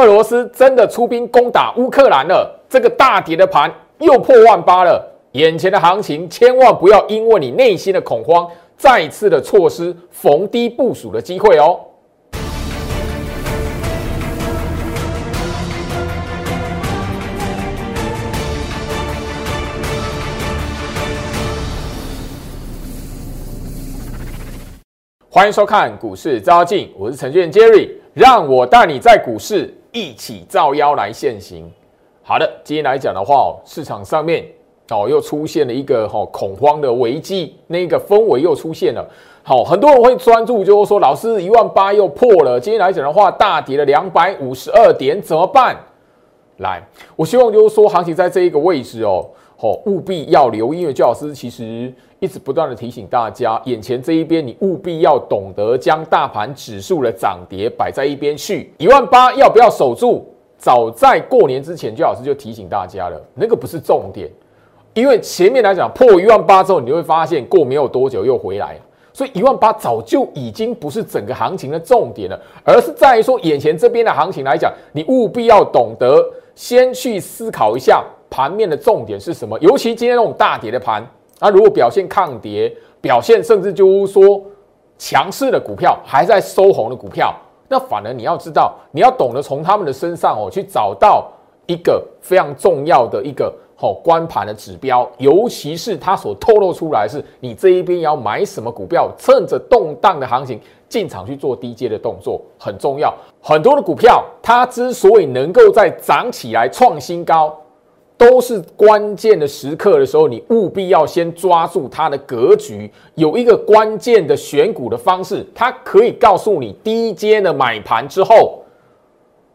俄罗斯真的出兵攻打乌克兰了，这个大跌的盘又破万八了。眼前的行情，千万不要因为你内心的恐慌，再次的错失逢低部署的机会哦。欢迎收看股市招妖，我是程序员 Jerry，让我带你在股市一起造妖来现行。好的，今天来讲的话，市场上面哦又出现了一个哈恐慌的危机，那个氛围又出现了。好，很多人会专注，就是说老师一万八又破了。今天来讲的话，大跌了两百五十二点，怎么办？来，我希望就是说行情在这一个位置哦。哦，务必要留，因为教老师其实一直不断的提醒大家，眼前这一边你务必要懂得将大盘指数的涨跌摆在一边去。一万八要不要守住？早在过年之前，焦老师就提醒大家了，那个不是重点，因为前面来讲破一万八之后，你会发现过没有多久又回来，所以一万八早就已经不是整个行情的重点了，而是在于说眼前这边的行情来讲，你务必要懂得先去思考一下。盘面的重点是什么？尤其今天那种大跌的盘，那，如果表现抗跌，表现甚至就是说强势的股票，还在收红的股票，那反而你要知道，你要懂得从他们的身上哦，去找到一个非常重要的一个哦关盘的指标，尤其是它所透露出来是你这一边要买什么股票，趁着动荡的行情进场去做低阶的动作很重要。很多的股票，它之所以能够在涨起来创新高。都是关键的时刻的时候，你务必要先抓住它的格局。有一个关键的选股的方式，它可以告诉你低阶的买盘之后，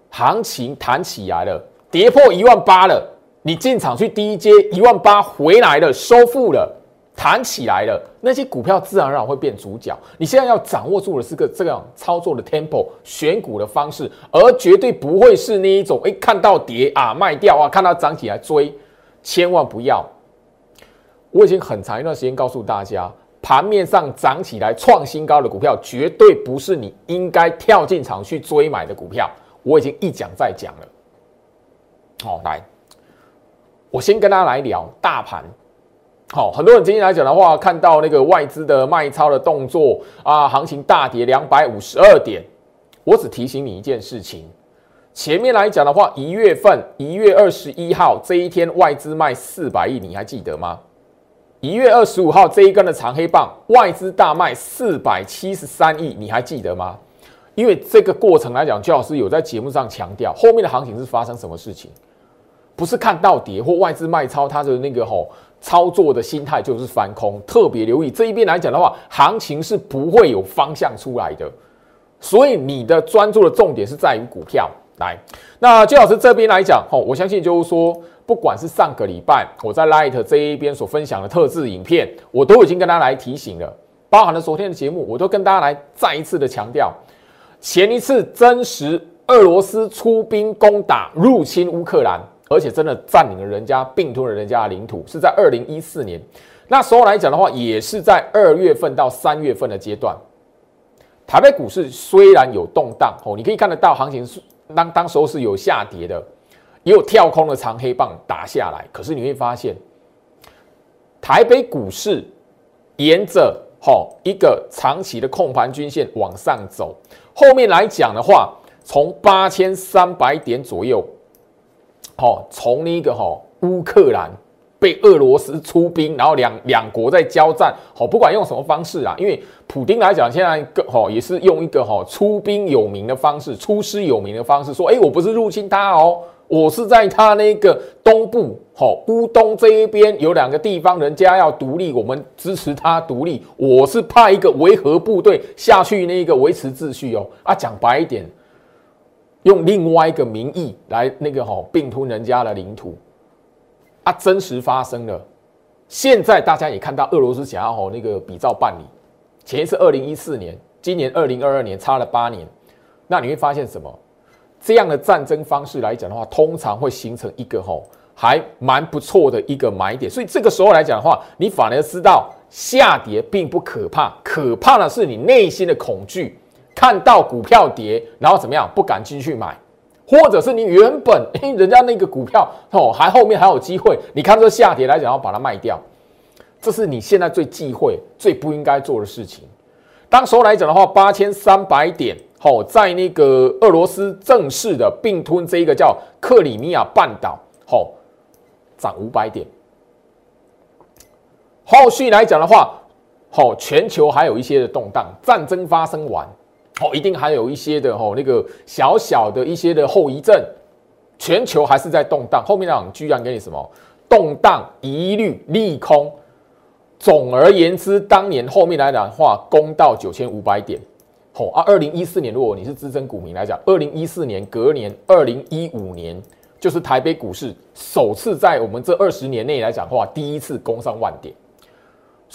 行情弹起来了，跌破一万八了，你进场去低阶一万八回来了，收复了。弹起来了，那些股票自然而然会变主角。你现在要掌握住的是个这样操作的 tempo 选股的方式，而绝对不会是那一种哎看到跌啊卖掉啊，看到涨起来追，千万不要。我已经很长一段时间告诉大家，盘面上涨起来创新高的股票，绝对不是你应该跳进场去追买的股票。我已经一讲再讲了。好，来，我先跟大家来聊大盘。好，很多人今天来讲的话，看到那个外资的卖超的动作啊，行情大跌两百五十二点。我只提醒你一件事情，前面来讲的话，一月份一月二十一号这一天外资卖四百亿，你还记得吗？一月二十五号这一根的长黑棒，外资大卖四百七十三亿，你还记得吗？因为这个过程来讲，焦老师有在节目上强调，后面的行情是发生什么事情？不是看到跌或外资卖超，它的那个吼。操作的心态就是翻空，特别留意这一边来讲的话，行情是不会有方向出来的，所以你的专注的重点是在于股票。来，那周老师这边来讲，吼，我相信就是说，不管是上个礼拜我在 Light 这一边所分享的特制影片，我都已经跟大家来提醒了，包含了昨天的节目，我都跟大家来再一次的强调，前一次真实俄罗斯出兵攻打入侵乌克兰。而且真的占领了人家，并吞了人家的领土，是在二零一四年那时候来讲的话，也是在二月份到三月份的阶段。台北股市虽然有动荡哦，你可以看得到行情当当时候是有下跌的，也有跳空的长黑棒打下来。可是你会发现，台北股市沿着哈一个长期的控盘均线往上走，后面来讲的话，从八千三百点左右。好，从那个哈乌克兰被俄罗斯出兵，然后两两国在交战。好，不管用什么方式啊，因为普丁来讲，现在个哈也是用一个哈出兵有名的方式，出师有名的方式，说，哎，我不是入侵他哦，我是在他那个东部，好乌东这一边有两个地方，人家要独立，我们支持他独立，我是派一个维和部队下去那个维持秩序哦。啊，讲白一点。用另外一个名义来那个哈并吞人家的领土啊，真实发生了。现在大家也看到俄罗斯想要吼那个比照办理，前一次二零一四年，今年二零二二年差了八年，那你会发现什么？这样的战争方式来讲的话，通常会形成一个吼还蛮不错的一个买点。所以这个时候来讲的话，你反而知道下跌并不可怕，可怕的是你内心的恐惧。看到股票跌，然后怎么样？不敢进去买。或者是你原本 哎人家那个股票哦还后面还有机会，你看这下跌来讲要把它卖掉，这是你现在最忌讳、最不应该做的事情。当时候来讲的话，八千三百点，好，在那个俄罗斯正式的并吞这一个叫克里米亚半岛，好，涨五百点。后续来讲的话，好，全球还有一些的动荡，战争发生完，哦，一定还有一些的哦那个小小的一些的后遗症，全球还是在动荡。后面讲居然给你什么动荡一律利空。总而言之，当年后面来讲的话，攻到九千五百点，吼啊！二零一四年，如果你是资深股民来讲，二零一四年隔年，二零一五年就是台北股市首次在我们这二十年内来讲的话，第一次攻上万点。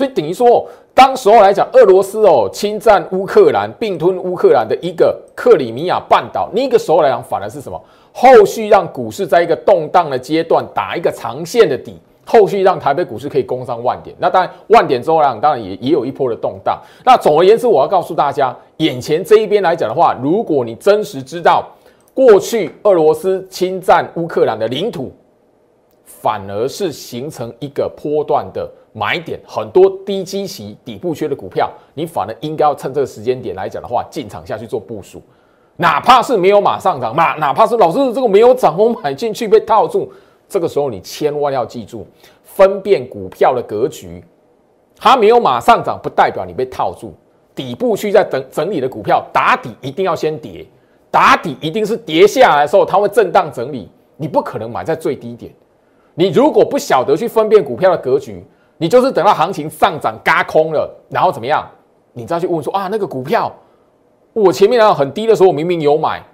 所以等于说，当时候来讲，俄罗斯哦侵占乌克兰，并吞乌克兰的一个克里米亚半岛，那个时候来讲，反而是什么？后续让股市在一个动荡的阶段打一个长线的底。后续让台北股市可以攻上万点，那当然万点之后来当然也也有一波的动荡。那总而言之，我要告诉大家，眼前这一边来讲的话，如果你真实知道过去俄罗斯侵占乌克兰的领土，反而是形成一个波段的买点，很多低基期底部缺的股票，你反而应该要趁这个时间点来讲的话，进场下去做部署，哪怕是没有马上涨，哪哪怕是老师这个没有涨，我买进去被套住。这个时候你千万要记住，分辨股票的格局，它没有马上涨，不代表你被套住。底部区在整整理的股票，打底一定要先跌，打底一定是跌下来的时候，它会震荡整理，你不可能买在最低点。你如果不晓得去分辨股票的格局，你就是等到行情上涨嘎空了，然后怎么样，你再去问说啊，那个股票我前面啊很低的时候，我明明有买。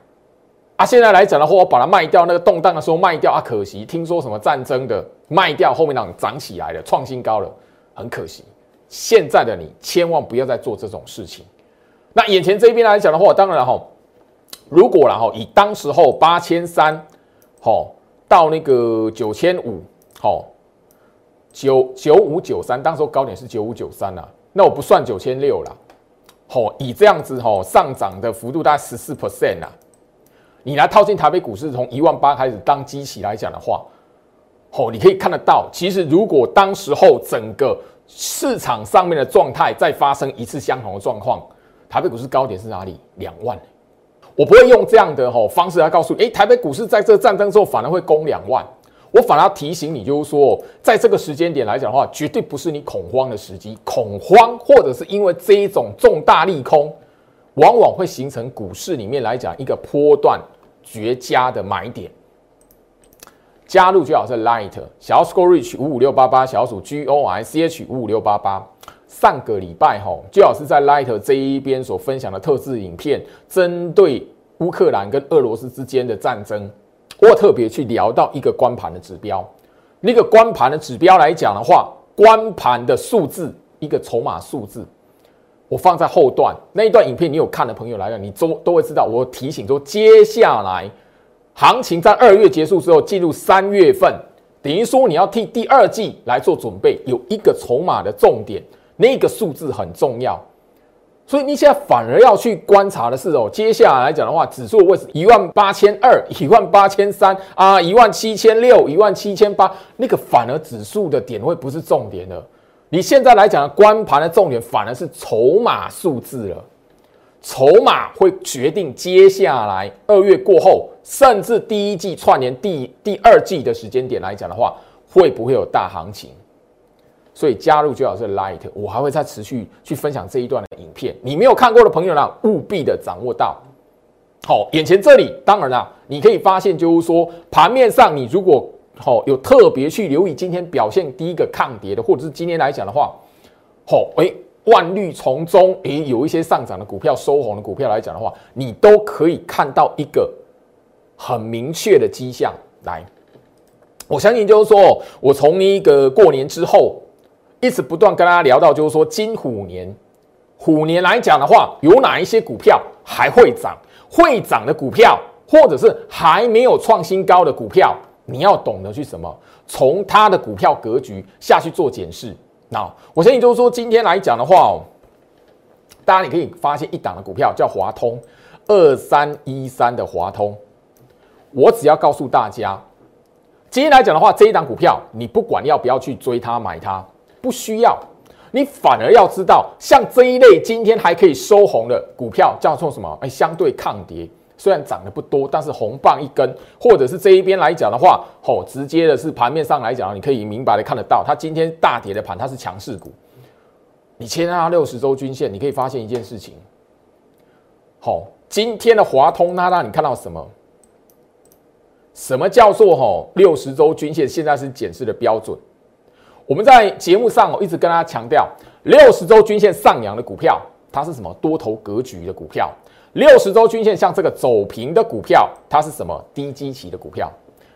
啊，现在来讲的话，我把它卖掉，那个动荡的时候卖掉啊，可惜。听说什么战争的卖掉，后面那种涨起来了，创新高了，很可惜。现在的你千万不要再做这种事情。那眼前这边来讲的话，当然哈，如果然后以当时候八千三，好到那个九千五，好九九五九三，当时候高点是九五九三啊，那我不算九千六了，好以这样子哈上涨的幅度大概十四 percent 啊。你来套进台北股市，从一万八开始当基期来讲的话，哦，你可以看得到，其实如果当时候整个市场上面的状态再发生一次相同的状况，台北股市高点是哪里？两万。我不会用这样的吼方式来告诉你，诶，台北股市在这战争之后反而会攻两万。我反而提醒你，就是说，在这个时间点来讲的话，绝对不是你恐慌的时机。恐慌或者是因为这一种重大利空，往往会形成股市里面来讲一个波段。绝佳的买点，加入最好是 Light 小 Score Reach 五五六八八，小鼠 G O I C H 五五六八八。上个礼拜哈，最好是在 Light 这一边所分享的特制影片，针对乌克兰跟俄罗斯之间的战争，我特别去聊到一个关盘的指标。那个关盘的指标来讲的话，关盘的数字，一个筹码数字。我放在后段那一段影片，你有看的朋友来讲，你都都会知道。我提醒说，接下来行情在二月结束之后，进入三月份，等于说你要替第二季来做准备，有一个筹码的重点，那个数字很重要。所以你现在反而要去观察的是哦，接下来来讲的话，指数位置一万八千二、一万八千三啊、一万七千六、一万七千八，那个反而指数的点位不是重点了。你现在来讲的关盘的重点反而是筹码数字了，筹码会决定接下来二月过后，甚至第一季串联第第二季的时间点来讲的话，会不会有大行情？所以加入最好是 Light，我还会再持续去分享这一段的影片。你没有看过的朋友呢，务必的掌握到。好，眼前这里，当然啦，你可以发现就是说，盘面上你如果好，有特别去留意今天表现第一个抗跌的，或者是今天来讲的话，好，哎，万绿丛中，哎，有一些上涨的股票、收红的股票来讲的话，你都可以看到一个很明确的迹象。来，我相信就是说，我从一个过年之后，一直不断跟大家聊到，就是说，金虎年，虎年来讲的话，有哪一些股票还会涨？会涨的股票，或者是还没有创新高的股票。你要懂得去什么，从它的股票格局下去做检视。那我相信就是说，今天来讲的话哦，大家你可以发现一档的股票叫华通，二三一三的华通。我只要告诉大家，今天来讲的话，这一档股票你不管要不要去追它买它，不需要，你反而要知道，像这一类今天还可以收红的股票叫做什么？哎，相对抗跌。虽然涨得不多，但是红棒一根，或者是这一边来讲的话，吼，直接的是盘面上来讲，你可以明白的看得到，它今天大跌的盘，它是强势股。你切它六十周均线，你可以发现一件事情，好，今天的华通拉拉，你看到什么？什么叫做吼六十周均线？现在是检视的标准。我们在节目上哦，一直跟大家强调，六十周均线上扬的股票，它是什么多头格局的股票。六十周均线像这个走平的股票，它是什么低基期的股票？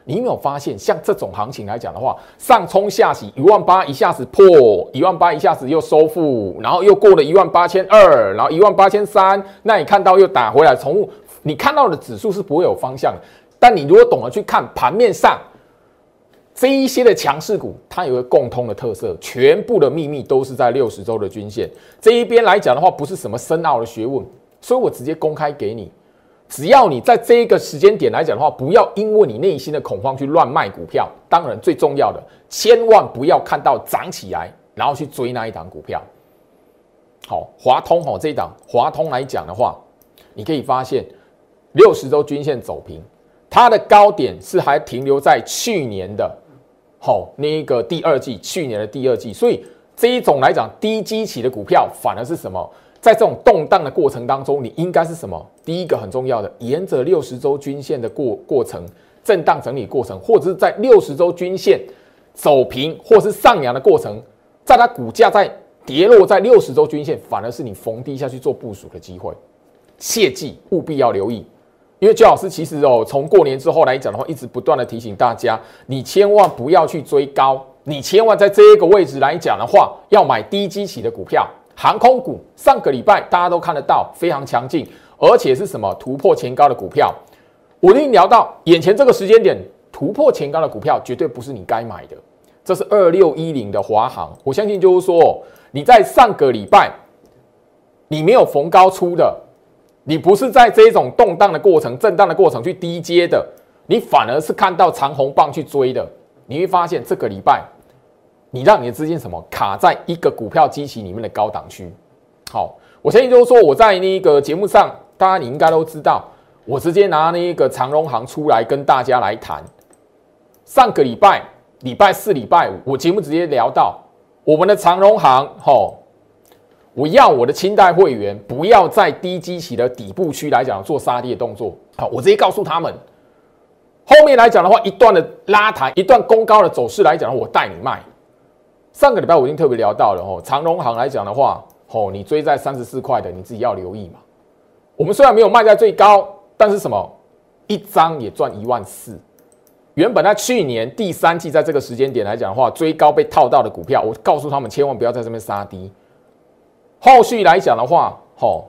你有没有发现，像这种行情来讲的话，上冲下洗一万八，一下子破一万八，一下子又收复，然后又过了一万八千二，然后一万八千三，那你看到又打回来，从你看到的指数是不会有方向的。但你如果懂得去看盘面上这一些的强势股，它有个共通的特色，全部的秘密都是在六十周的均线这一边来讲的话，不是什么深奥的学问。所以我直接公开给你，只要你在这一个时间点来讲的话，不要因为你内心的恐慌去乱卖股票。当然，最重要的，千万不要看到涨起来，然后去追那一档股票。好，华通哦，这一档华通来讲的话，你可以发现六十周均线走平，它的高点是还停留在去年的，好那一个第二季，去年的第二季。所以这一种来讲低基期的股票，反而是什么？在这种动荡的过程当中，你应该是什么？第一个很重要的，沿着六十周均线的过过程，震荡整理过程，或者是在六十周均线走平或是上扬的过程，在它股价在跌落在六十周均线，反而是你逢低下去做部署的机会。切记务必要留意，因为焦老师其实哦，从过年之后来讲的话，一直不断的提醒大家，你千万不要去追高，你千万在这一个位置来讲的话，要买低基企的股票。航空股上个礼拜大家都看得到非常强劲，而且是什么突破前高的股票？我跟你聊到眼前这个时间点突破前高的股票，绝对不是你该买的。这是二六一零的华航，我相信就是说你在上个礼拜你没有逢高出的，你不是在这种动荡的过程、震荡的过程去低接的，你反而是看到长红棒去追的，你会发现这个礼拜。你让你的资金什么卡在一个股票机器里面的高档区？好，我相信就是说我在那个节目上，大家你应该都知道，我直接拿那个长荣行出来跟大家来谈。上个礼拜礼拜四、礼拜五，我节目直接聊到我们的长荣行，吼，我要我的清代会员不要在低基期的底部区来讲做杀跌的动作。好，我直接告诉他们，后面来讲的话，一段的拉抬，一段攻高的走势来讲，我带你卖。上个礼拜我已经特别聊到了哦，长荣行来讲的话，哦，你追在三十四块的，你自己要留意嘛。我们虽然没有卖在最高，但是什么，一张也赚一万四。原本在去年第三季在这个时间点来讲的话，追高被套到的股票，我告诉他们千万不要在这边杀低。后续来讲的话，哦，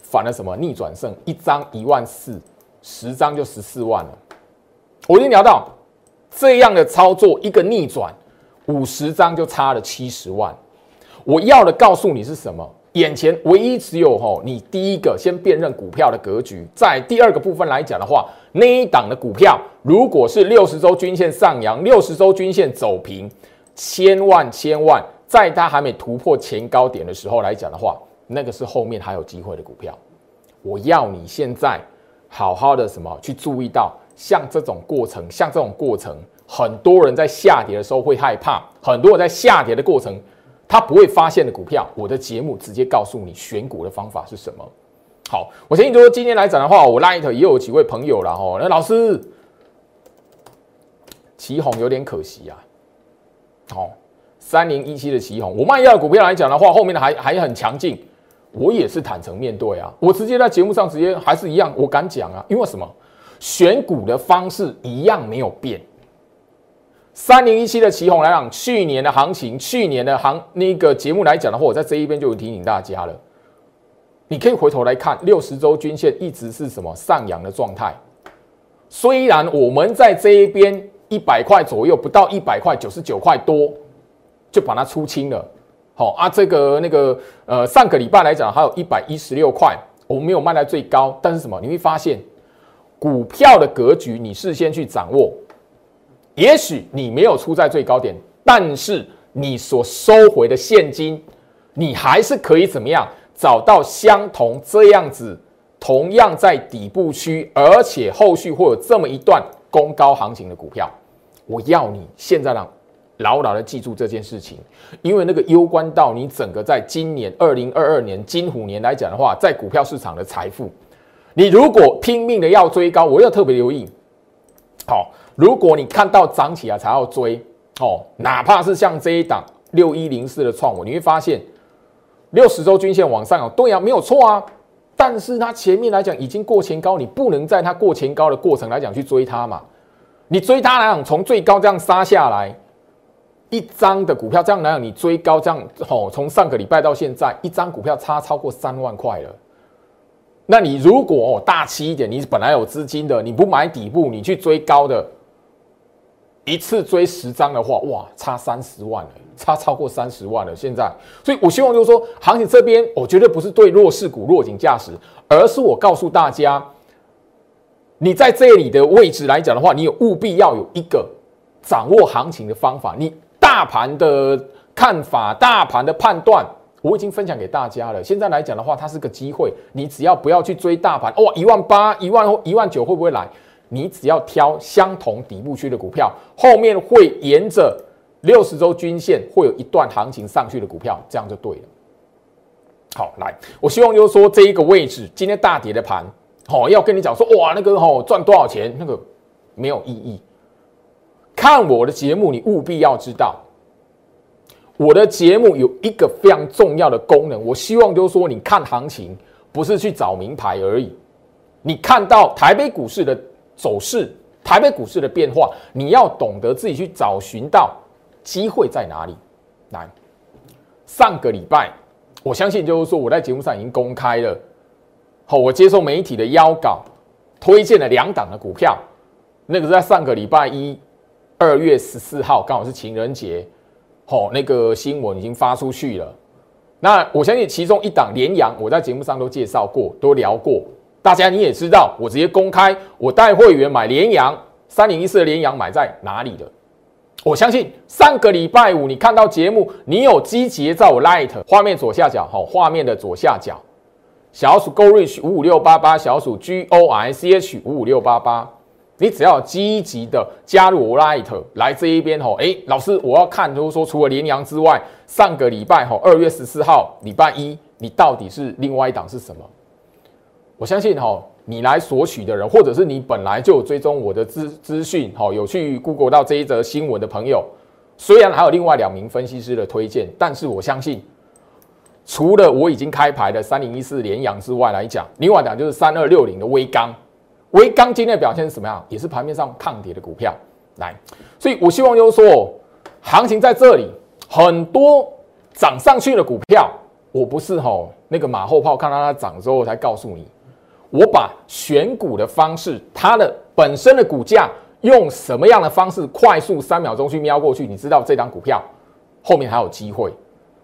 反了什么逆转胜，一张一万四，十张就十四万了。我已经聊到这样的操作，一个逆转。五十张就差了七十万，我要的告诉你是什么？眼前唯一只有吼，你第一个先辨认股票的格局，在第二个部分来讲的话，那一档的股票如果是六十周均线上扬，六十周均线走平，千万千万在它还没突破前高点的时候来讲的话，那个是后面还有机会的股票。我要你现在好好的什么去注意到，像这种过程，像这种过程。很多人在下跌的时候会害怕，很多人在下跌的过程，他不会发现的股票，我的节目直接告诉你选股的方法是什么。好，我相信说今天来讲的话，我 Light 也有几位朋友了哈。那老师，旗红有点可惜啊。好，三零一七的旗红，我卖掉的股票来讲的话，后面的还还很强劲，我也是坦诚面对啊。我直接在节目上直接还是一样，我敢讲啊，因为什么？选股的方式一样没有变。三零一七的旗红来讲，去年的行情，去年的行那个节目来讲的话，我在这一边就提醒大家了。你可以回头来看，六十周均线一直是什么上扬的状态。虽然我们在这一边一百块左右，不到一百块，九十九块多就把它出清了。好啊，这个那个呃，上个礼拜来讲，还有一百一十六块，我们没有卖在最高，但是什么？你会发现股票的格局你事先去掌握，也许你没有出在最高点，但是你所收回的现金，你还是可以怎么样找到相同这样子，同样在底部区，而且后续会有这么一段攻高行情的股票。我要你现在让牢牢的记住这件事情，因为那个攸关到你整个在今年二零二二年金虎年来讲的话，在股票市场的财富。你如果拼命的要追高，我要特别留意。好，如果你看到涨起来才要追，哦，哪怕是像这一档六一零四的创我，你会发现六十周均线往上哦，对啊，没有错啊。但是它前面来讲已经过前高，你不能在它过前高的过程来讲去追它嘛。你追它来讲，从最高这样杀下来一张的股票，这样来讲你追高这样哦，从上个礼拜到现在，一张股票差超过三万块了。那你如果哦大气一点，你本来有资金的，你不买底部，你去追高的，一次追十张的话，哇，差三十万了，差超过三十万了。现在，所以我希望就是说，行情这边我绝对不是对弱势股落井下石，而是我告诉大家，你在这里的位置来讲的话，你有务必要有一个掌握行情的方法，你大盘的看法，大盘的判断。我已经分享给大家了。现在来讲的话，它是个机会。你只要不要去追大盘，哇，一万八、一万一万九会不会来？你只要挑相同底部区的股票，后面会沿着六十周均线会有一段行情上去的股票，这样就对了。好，来，我希望就是说这一个位置，今天大跌的盘，好，要跟你讲说，哇，那个好赚多少钱，那个没有意义。看我的节目，你务必要知道。我的节目有一个非常重要的功能，我希望就是说，你看行情不是去找名牌而已，你看到台北股市的走势、台北股市的变化，你要懂得自己去找寻到机会在哪里。来，上个礼拜，我相信就是说，我在节目上已经公开了，好，我接受媒体的邀稿，推荐了两档的股票，那个是在上个礼拜一，二月十四号，刚好是情人节。好，那个新闻已经发出去了。那我相信其中一档联阳，我在节目上都介绍过，都聊过。大家你也知道，我直接公开，我带会员买联阳三零一四的联阳买在哪里的。我相信上个礼拜五你看到节目，你有积极在我 Light 画面左下角，好，画面的左下角，小鼠 Go Rich 五五六八八，小鼠 G O I C H 五五六八八。你只要积极的加入我 Light 来这一边吼，哎，老师，我要看，就是说除了联阳之外，上个礼拜吼，二月十四号礼拜一，你到底是另外一档是什么？我相信吼，你来索取的人，或者是你本来就有追踪我的资资讯，吼，有去 Google 到这一则新闻的朋友，虽然还有另外两名分析师的推荐，但是我相信，除了我已经开牌的三零一四联阳之外来讲，另外讲就是三二六零的微钢。微钢今天的表现是什么样？也是盘面上抗跌的股票来，所以我希望就是说，行情在这里，很多涨上去的股票，我不是吼那个马后炮，看到它涨之后才告诉你，我把选股的方式，它的本身的股价用什么样的方式，快速三秒钟去瞄过去，你知道这张股票后面还有机会。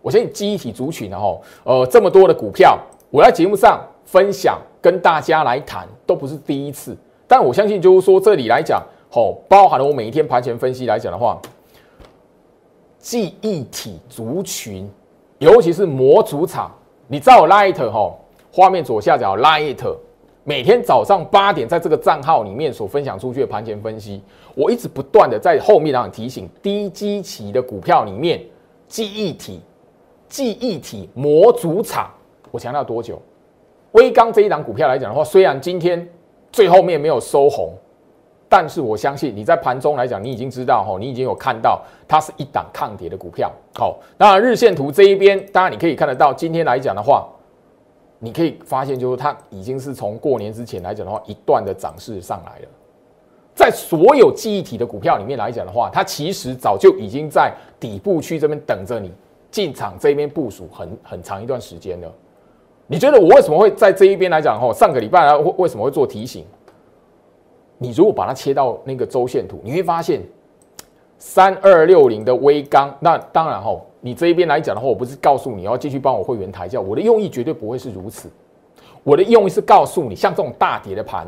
我相信记忆体族群的吼，呃，这么多的股票，我在节目上分享。跟大家来谈都不是第一次，但我相信就是说这里来讲，吼，包含了我每一天盘前分析来讲的话，记忆体族群，尤其是模组厂，你知道 Light 吼，画面左下角 Light，每天早上八点在这个账号里面所分享出去的盘前分析，我一直不断的在后面让你提醒，低基期的股票里面，记忆体、记忆体模组厂，我强调多久？微钢这一档股票来讲的话，虽然今天最后面没有收红，但是我相信你在盘中来讲，你已经知道哈，你已经有看到它是一档抗跌的股票。好，那日线图这一边，当然你可以看得到，今天来讲的话，你可以发现就是它已经是从过年之前来讲的话，一段的涨势上来了。在所有记忆体的股票里面来讲的话，它其实早就已经在底部区这边等着你进场这边部署很很长一段时间了。你觉得我为什么会在这一边来讲？吼，上个礼拜为为什么会做提醒？你如果把它切到那个周线图，你会发现三二六零的微钢。那当然吼，你这一边来讲的话，我不是告诉你要继续帮我会员抬轿，我的用意绝对不会是如此。我的用意是告诉你，像这种大跌的盘，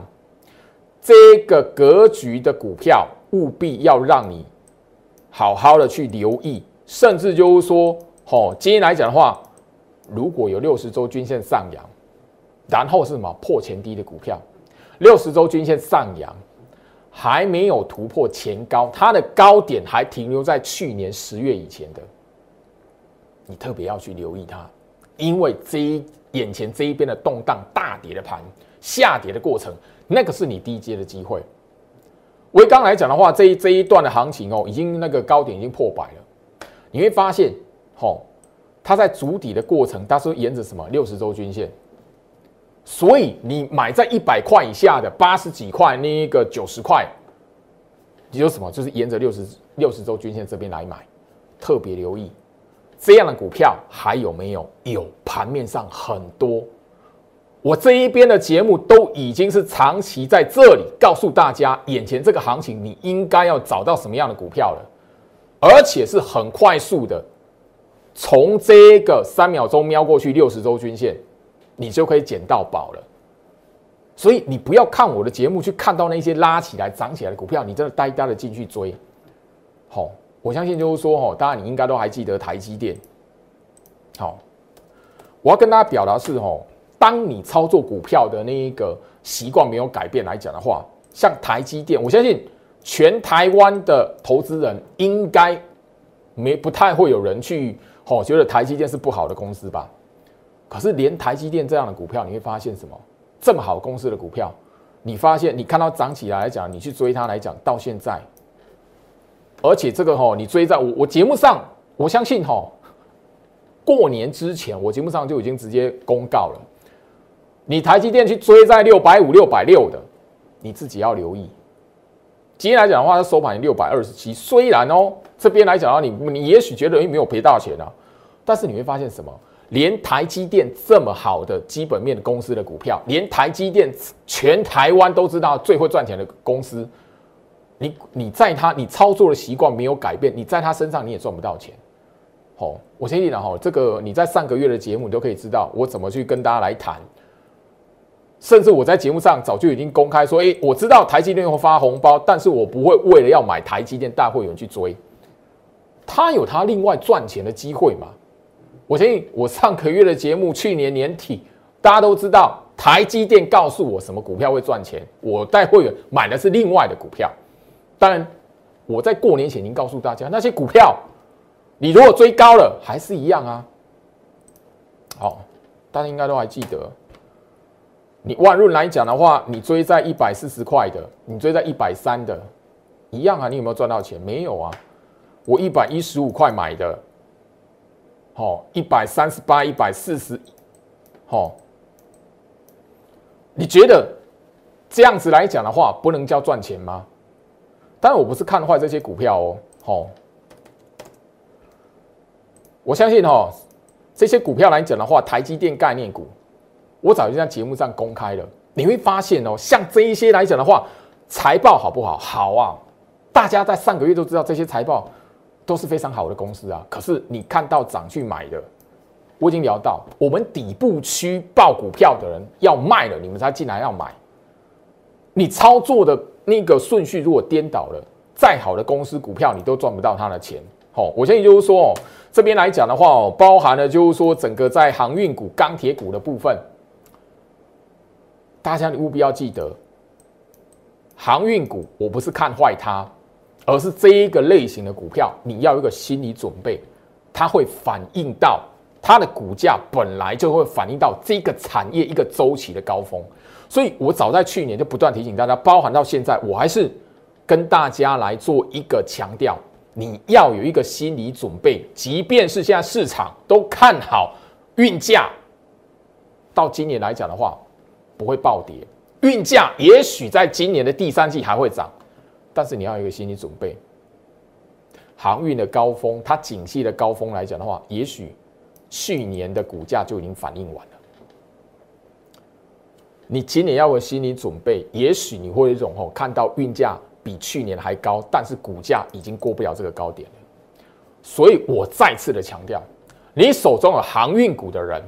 这个格局的股票，务必要让你好好的去留意，甚至就是说，哦，今天来讲的话，如果有六十周均线上扬，然后是什么破前低的股票，六十周均线上扬。还没有突破前高，它的高点还停留在去年十月以前的，你特别要去留意它，因为这一眼前这一边的动荡大跌的盘下跌的过程，那个是你低阶的机会。维刚来讲的话，这一这一段的行情哦，已经那个高点已经破百了，你会发现，吼，它在筑底的过程，它是沿着什么六十周均线。所以你买在一百块以下的八十几块，那个九十块，你有什么？就是沿着六十六十周均线这边来买，特别留意这样的股票还有没有？有，盘面上很多。我这一边的节目都已经是长期在这里告诉大家，眼前这个行情你应该要找到什么样的股票了，而且是很快速的，从这个三秒钟瞄过去六十周均线。你就可以捡到宝了，所以你不要看我的节目去看到那些拉起来、涨起来的股票，你真的呆呆的进去追。好，我相信就是说，哈，当然你应该都还记得台积电。好，我要跟大家表达是，哈，当你操作股票的那一个习惯没有改变来讲的话，像台积电，我相信全台湾的投资人应该没不太会有人去，哦，觉得台积电是不好的公司吧。可是，连台积电这样的股票，你会发现什么？这么好公司的股票，你发现你看到涨起来来讲，你去追它来讲，到现在，而且这个哈，你追在我我节目上，我相信哈，过年之前我节目上就已经直接公告了，你台积电去追在六百五、六百六的，你自己要留意。今天来讲的话，它收盘六百二十七，虽然哦这边来讲的话，你你也许觉得没有赔大钱啊，但是你会发现什么？连台积电这么好的基本面公司的股票，连台积电全台湾都知道最会赚钱的公司，你你在他你操作的习惯没有改变，你在他身上你也赚不到钱。好，我先讲哈，这个你在上个月的节目你都可以知道我怎么去跟大家来谈，甚至我在节目上早就已经公开说，诶，我知道台积电会发红包，但是我不会为了要买台积电大会员去追，他有他另外赚钱的机会嘛。我相信我上个月的节目，去年年底大家都知道，台积电告诉我什么股票会赚钱，我带会员买的是另外的股票。当然，我在过年前已经告诉大家，那些股票你如果追高了，还是一样啊。好，大家应该都还记得，你万润来讲的话，你追在一百四十块的，你追在一百三的，一样啊。你有没有赚到钱？没有啊，我一百一十五块买的。好，一百三十八，一百四十，好，你觉得这样子来讲的话，不能叫赚钱吗？但，我不是看坏这些股票哦，好，我相信哈，这些股票来讲的话，台积电概念股，我早就在节目上公开了，你会发现哦，像这一些来讲的话，财报好不好？好啊，大家在上个月都知道这些财报。都是非常好的公司啊，可是你看到涨去买的，我已经聊到，我们底部区报股票的人要卖了，你们才进来要买。你操作的那个顺序如果颠倒了，再好的公司股票你都赚不到它的钱。好，我建议就是说哦，这边来讲的话哦，包含了就是说整个在航运股、钢铁股的部分，大家你务必要记得，航运股我不是看坏它。而是这一个类型的股票，你要有一个心理准备，它会反映到它的股价本来就会反映到这个产业一个周期的高峰。所以我早在去年就不断提醒大家，包含到现在，我还是跟大家来做一个强调：你要有一个心理准备，即便是现在市场都看好运价，到今年来讲的话，不会暴跌，运价也许在今年的第三季还会涨。但是你要有一个心理准备，航运的高峰，它景气的高峰来讲的话，也许去年的股价就已经反应完了。你今年要有心理准备，也许你会有一种吼，看到运价比去年还高，但是股价已经过不了这个高点了。所以我再次的强调，你手中有航运股的人，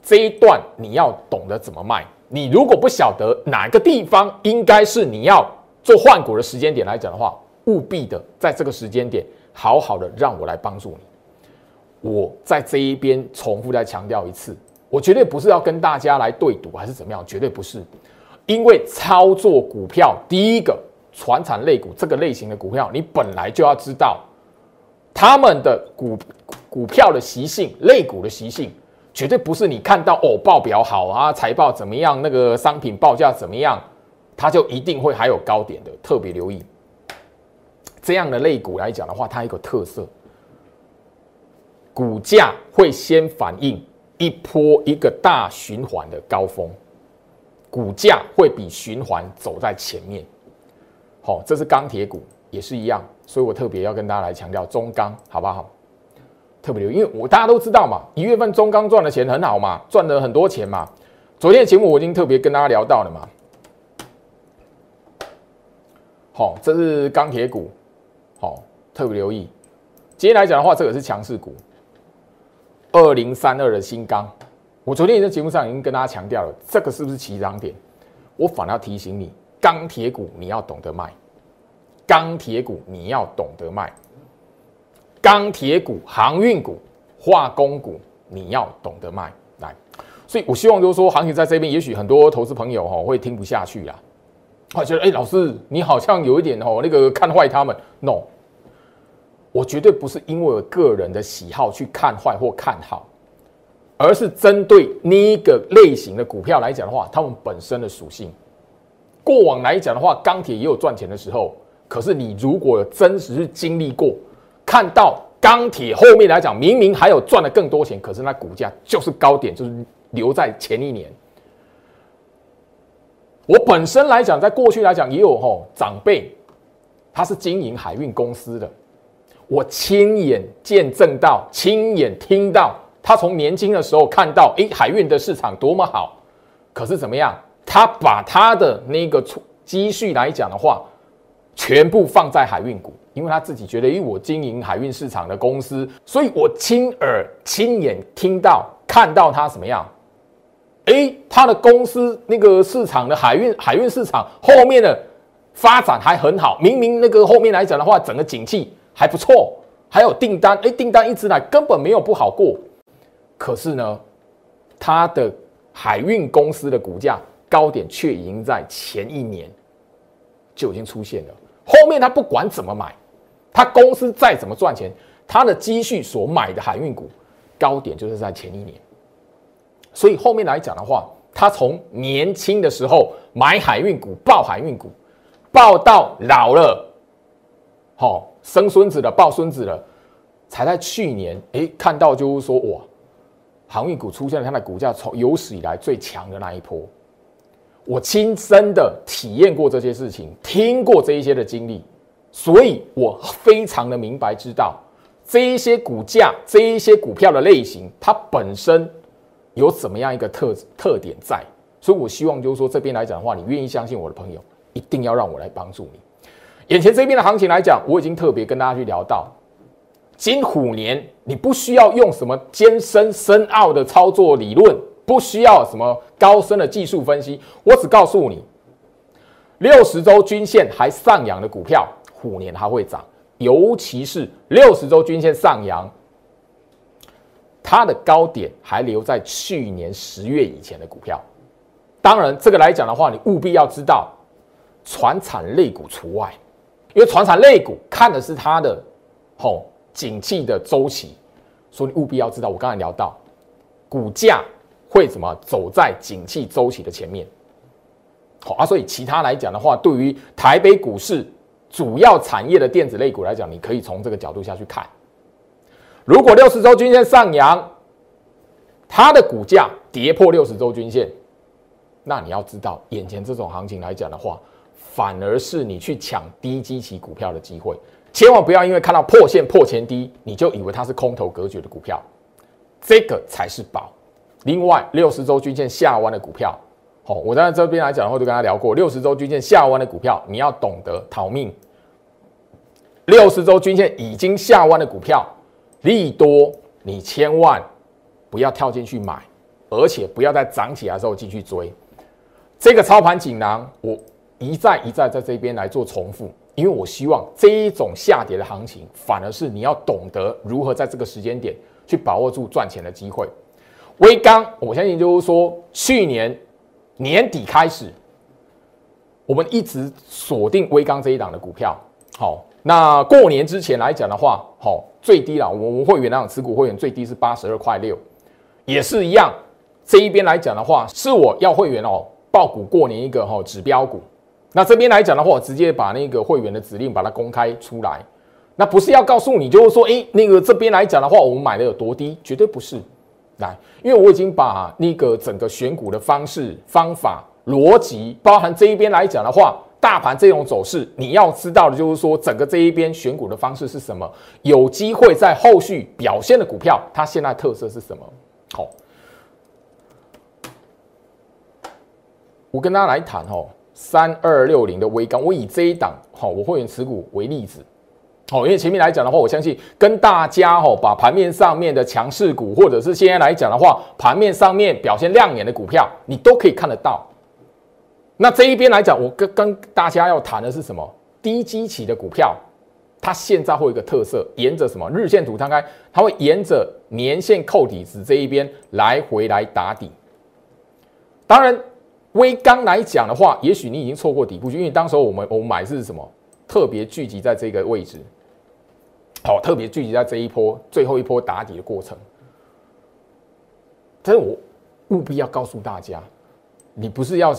这一段你要懂得怎么卖，你如果不晓得哪个地方应该是你要做换股的时间点来讲的话，务必的在这个时间点好好的让我来帮助你。我在这一边重复再强调一次，我绝对不是要跟大家来对赌还是怎么样，绝对不是。因为操作股票，第一个传产类股这个类型的股票，你本来就要知道他们的股股票的习性、类股的习性。绝对不是你看到哦，报表好啊，财报怎么样，那个商品报价怎么样，它就一定会还有高点的。特别留意这样的类股来讲的话，它一个特色，股价会先反映一波一个大循环的高峰，股价会比循环走在前面。好，这是钢铁股也是一样，所以我特别要跟大家来强调中钢，好不好？特别留意，因为我大家都知道嘛，一月份中钢赚的钱很好嘛，赚了很多钱嘛。昨天的节目我已经特别跟大家聊到了嘛。好，这是钢铁股，好，特别留意。今天来讲的话，这个是强势股，二零三二的新钢。我昨天在节目上已经跟大家强调了，这个是不是起涨点？我反而要提醒你，钢铁股你要懂得卖，钢铁股你要懂得卖。钢铁股、航运股、化工股，你要懂得卖来，所以我希望就是说，行情在这边，也许很多投资朋友哈会听不下去啦，他觉得哎，老师你好像有一点哦那个看坏他们。No，我绝对不是因为我个人的喜好去看坏或看好，而是针对那一个类型的股票来讲的话，它们本身的属性。过往来讲的话，钢铁也有赚钱的时候，可是你如果真实是经历过。看到钢铁后面来讲，明明还有赚了更多钱，可是那股价就是高点，就是留在前一年。我本身来讲，在过去来讲也有吼长辈，他是经营海运公司的，我亲眼见证到，亲眼听到他从年轻的时候看到，哎，海运的市场多么好，可是怎么样？他把他的那个积蓄来讲的话，全部放在海运股。因为他自己觉得，因为我经营海运市场的公司，所以我亲耳亲眼听到看到他什么样？哎，他的公司那个市场的海运海运市场后面的发展还很好，明明那个后面来讲的话，整个景气还不错，还有订单，哎，订单一直来，根本没有不好过。可是呢，他的海运公司的股价高点却已经在前一年就已经出现了，后面他不管怎么买。他公司再怎么赚钱，他的积蓄所买的海运股高点就是在前一年，所以后面来讲的话，他从年轻的时候买海运股、抱海运股，抱到老了，好生孙子了、抱孙子了，才在去年哎看到就是说哇，航运股出现了它的股价从有史以来最强的那一波，我亲身的体验过这些事情，听过这一些的经历。所以我非常的明白知道这一些股价、这一些股票的类型，它本身有怎么样一个特特点在。所以我希望就是说这边来讲的话，你愿意相信我的朋友，一定要让我来帮助你。眼前这边的行情来讲，我已经特别跟大家去聊到，金虎年你不需要用什么艰深深奥的操作理论，不需要什么高深的技术分析，我只告诉你，六十周均线还上扬的股票。虎年它会涨，尤其是六十周均线上扬，它的高点还留在去年十月以前的股票。当然，这个来讲的话，你务必要知道，船产类股除外，因为船产类股看的是它的吼景气的周期，所以你务必要知道，我刚才聊到，股价会怎么走在景气周期的前面。好啊，所以其他来讲的话，对于台北股市。主要产业的电子类股来讲，你可以从这个角度下去看。如果六十周均线上扬，它的股价跌破六十周均线，那你要知道，眼前这种行情来讲的话，反而是你去抢低基期股票的机会。千万不要因为看到破线破前低，你就以为它是空头格局的股票，这个才是宝。另外，六十周均线下弯的股票。好，我在这边来讲的话，就跟他聊过，六十周均线下弯的股票，你要懂得逃命。六十周均线已经下弯的股票，利多，你千万不要跳进去买，而且不要在涨起来的时候继续追。这个操盘锦囊，我一再一再在这边来做重复，因为我希望这一种下跌的行情，反而是你要懂得如何在这个时间点去把握住赚钱的机会。微刚，我相信就是说，去年年底开始，我们一直锁定微刚这一档的股票。好，那过年之前来讲的话，好最低了，我们会员那种持股会员最低是八十二块六，也是一样。这一边来讲的话，是我要会员哦报股过年一个哈指标股。那这边来讲的话，我直接把那个会员的指令把它公开出来。那不是要告诉你，就是说，哎，那个这边来讲的话，我们买的有多低，绝对不是。来，因为我已经把那个整个选股的方式、方法、逻辑，包含这一边来讲的话，大盘这种走势，你要知道的就是说，整个这一边选股的方式是什么，有机会在后续表现的股票，它现在特色是什么？好，我跟大家来谈哦，三二六零的微钢，我以这一档好，我会员持股为例子。哦，因为前面来讲的话，我相信跟大家哦，把盘面上面的强势股，或者是现在来讲的话，盘面上面表现亮眼的股票，你都可以看得到。那这一边来讲，我跟跟大家要谈的是什么？低基期的股票，它现在会有一个特色，沿着什么日线图摊开，它会沿着年线扣底值这一边来回来打底。当然，微钢来讲的话，也许你已经错过底部，因为当时候我们我们买是什么？特别聚集在这个位置。好，特别聚集在这一波最后一波打底的过程。但是我务必要告诉大家，你不是要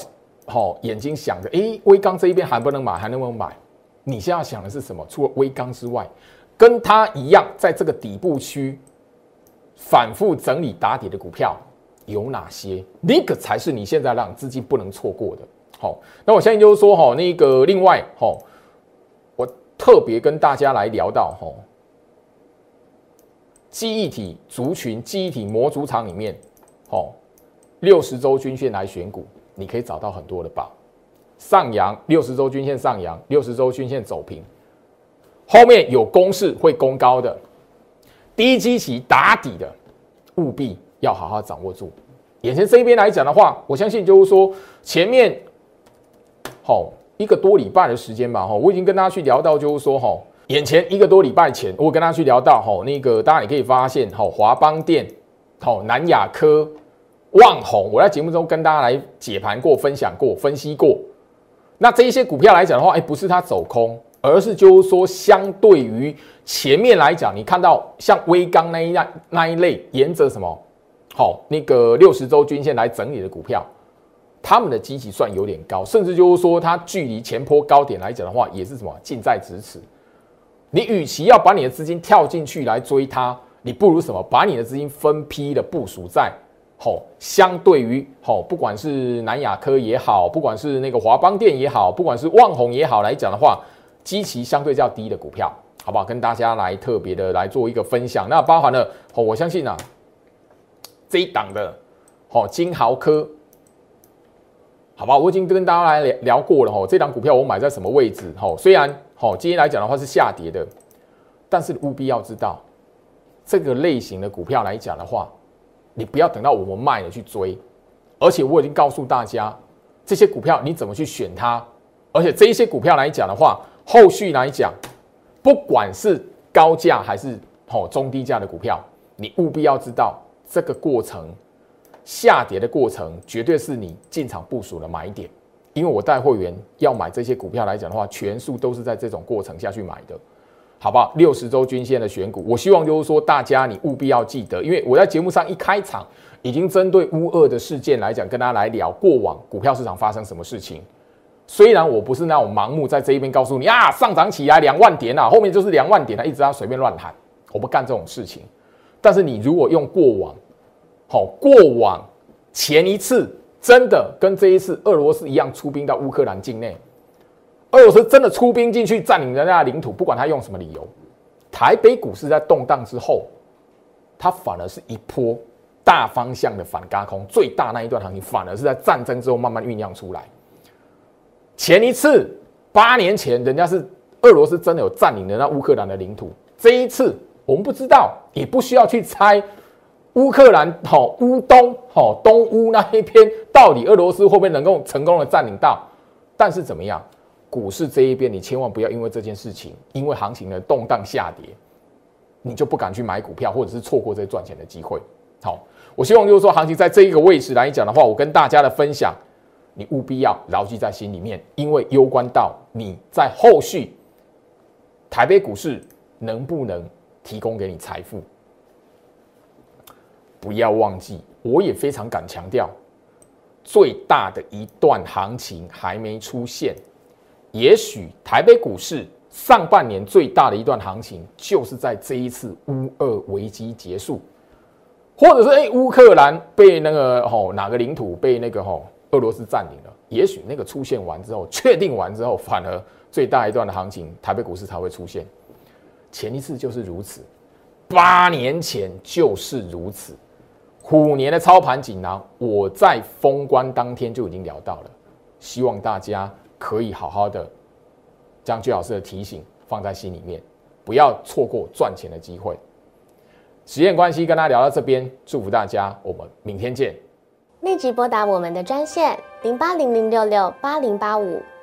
好眼睛想着，哎，微钢这一边还不能买，还能不能买？你现在想的是什么？除了微钢之外，跟它一样在这个底部区反复整理打底的股票有哪些？那个才是你现在让资金不能错过的。好，那我相信就是说，哈，那个另外，哈，我特别跟大家来聊到，哈。记忆体族群、记忆体模组厂里面，哦，六十周均线来选股，你可以找到很多的宝。上扬六十周均线上扬，六十周均线走平，后面有公式会攻高的，低基期打底的，务必要好好掌握住。眼前这边来讲的话，我相信就是说前面，好一个多礼拜的时间吧，哈，我已经跟大家去聊到，就是说，哈。眼前一个多礼拜前，我跟他去聊到吼，那个大家也可以发现吼，华邦电、吼南亚科、旺宏，我在节目中跟大家来解盘过、分享过、分析过。那这一些股票来讲的话，哎，不是它走空，而是就是说，相对于前面来讲，你看到像微钢那一样那一类，沿着什么好那个六十周均线来整理的股票，他们的基期算有点高，甚至就是说，它距离前坡高点来讲的话，也是什么近在咫尺。你与其要把你的资金跳进去来追它，你不如什么？把你的资金分批的部署在吼，相对于吼，不管是南亚科也好，不管是那个华邦电也好，不管是旺宏也好来讲的话，基期相对较低的股票，好不好？跟大家来特别的来做一个分享。那包含了吼，我相信啊，这一档的吼金豪科，好吧，我已经跟大家来聊聊过了吼，这档股票我买在什么位置？吼，虽然。好，今天来讲的话是下跌的，但是务必要知道，这个类型的股票来讲的话，你不要等到我们卖了去追，而且我已经告诉大家，这些股票你怎么去选它，而且这一些股票来讲的话，后续来讲，不管是高价还是好中低价的股票，你务必要知道这个过程下跌的过程，绝对是你进场部署的买点。因为我带会员要买这些股票来讲的话，全数都是在这种过程下去买的，好不好？六十周均线的选股，我希望就是说大家你务必要记得，因为我在节目上一开场已经针对乌二的事件来讲，跟大家来聊过往股票市场发生什么事情。虽然我不是那种盲目在这一边告诉你啊，上涨起来两万点啊，后面就是两万点啊，一直要随便乱喊，我不干这种事情。但是你如果用过往，好过往前一次。真的跟这一次俄罗斯一样出兵到乌克兰境内，俄罗斯真的出兵进去占领人家领土，不管他用什么理由，台北股市在动荡之后，它反而是一波大方向的反嘎空，最大那一段行情反而是在战争之后慢慢酝酿出来。前一次八年前，人家是俄罗斯真的有占领人家乌克兰的领土，这一次我们不知道，也不需要去猜乌克兰好乌东好东乌那一边，到底俄罗斯会不会能够成功的占领到？但是怎么样，股市这一边，你千万不要因为这件事情，因为行情的动荡下跌，你就不敢去买股票，或者是错过这赚钱的机会。好，我希望就是说，行情在这一个位置来讲的话，我跟大家的分享，你务必要牢记在心里面，因为攸关到你在后续台北股市能不能提供给你财富。不要忘记，我也非常敢强调，最大的一段行情还没出现。也许台北股市上半年最大的一段行情，就是在这一次乌俄危机结束，或者是哎乌克兰被那个吼哪个领土被那个吼俄罗斯占领了。也许那个出现完之后，确定完之后，反而最大一段的行情，台北股市才会出现。前一次就是如此，八年前就是如此。虎年的操盘锦囊，我在封关当天就已经聊到了，希望大家可以好好的将最老师的提醒放在心里面，不要错过赚钱的机会。时间关系，跟大家聊到这边，祝福大家，我们明天见。立即拨打我们的专线零八零零六六八零八五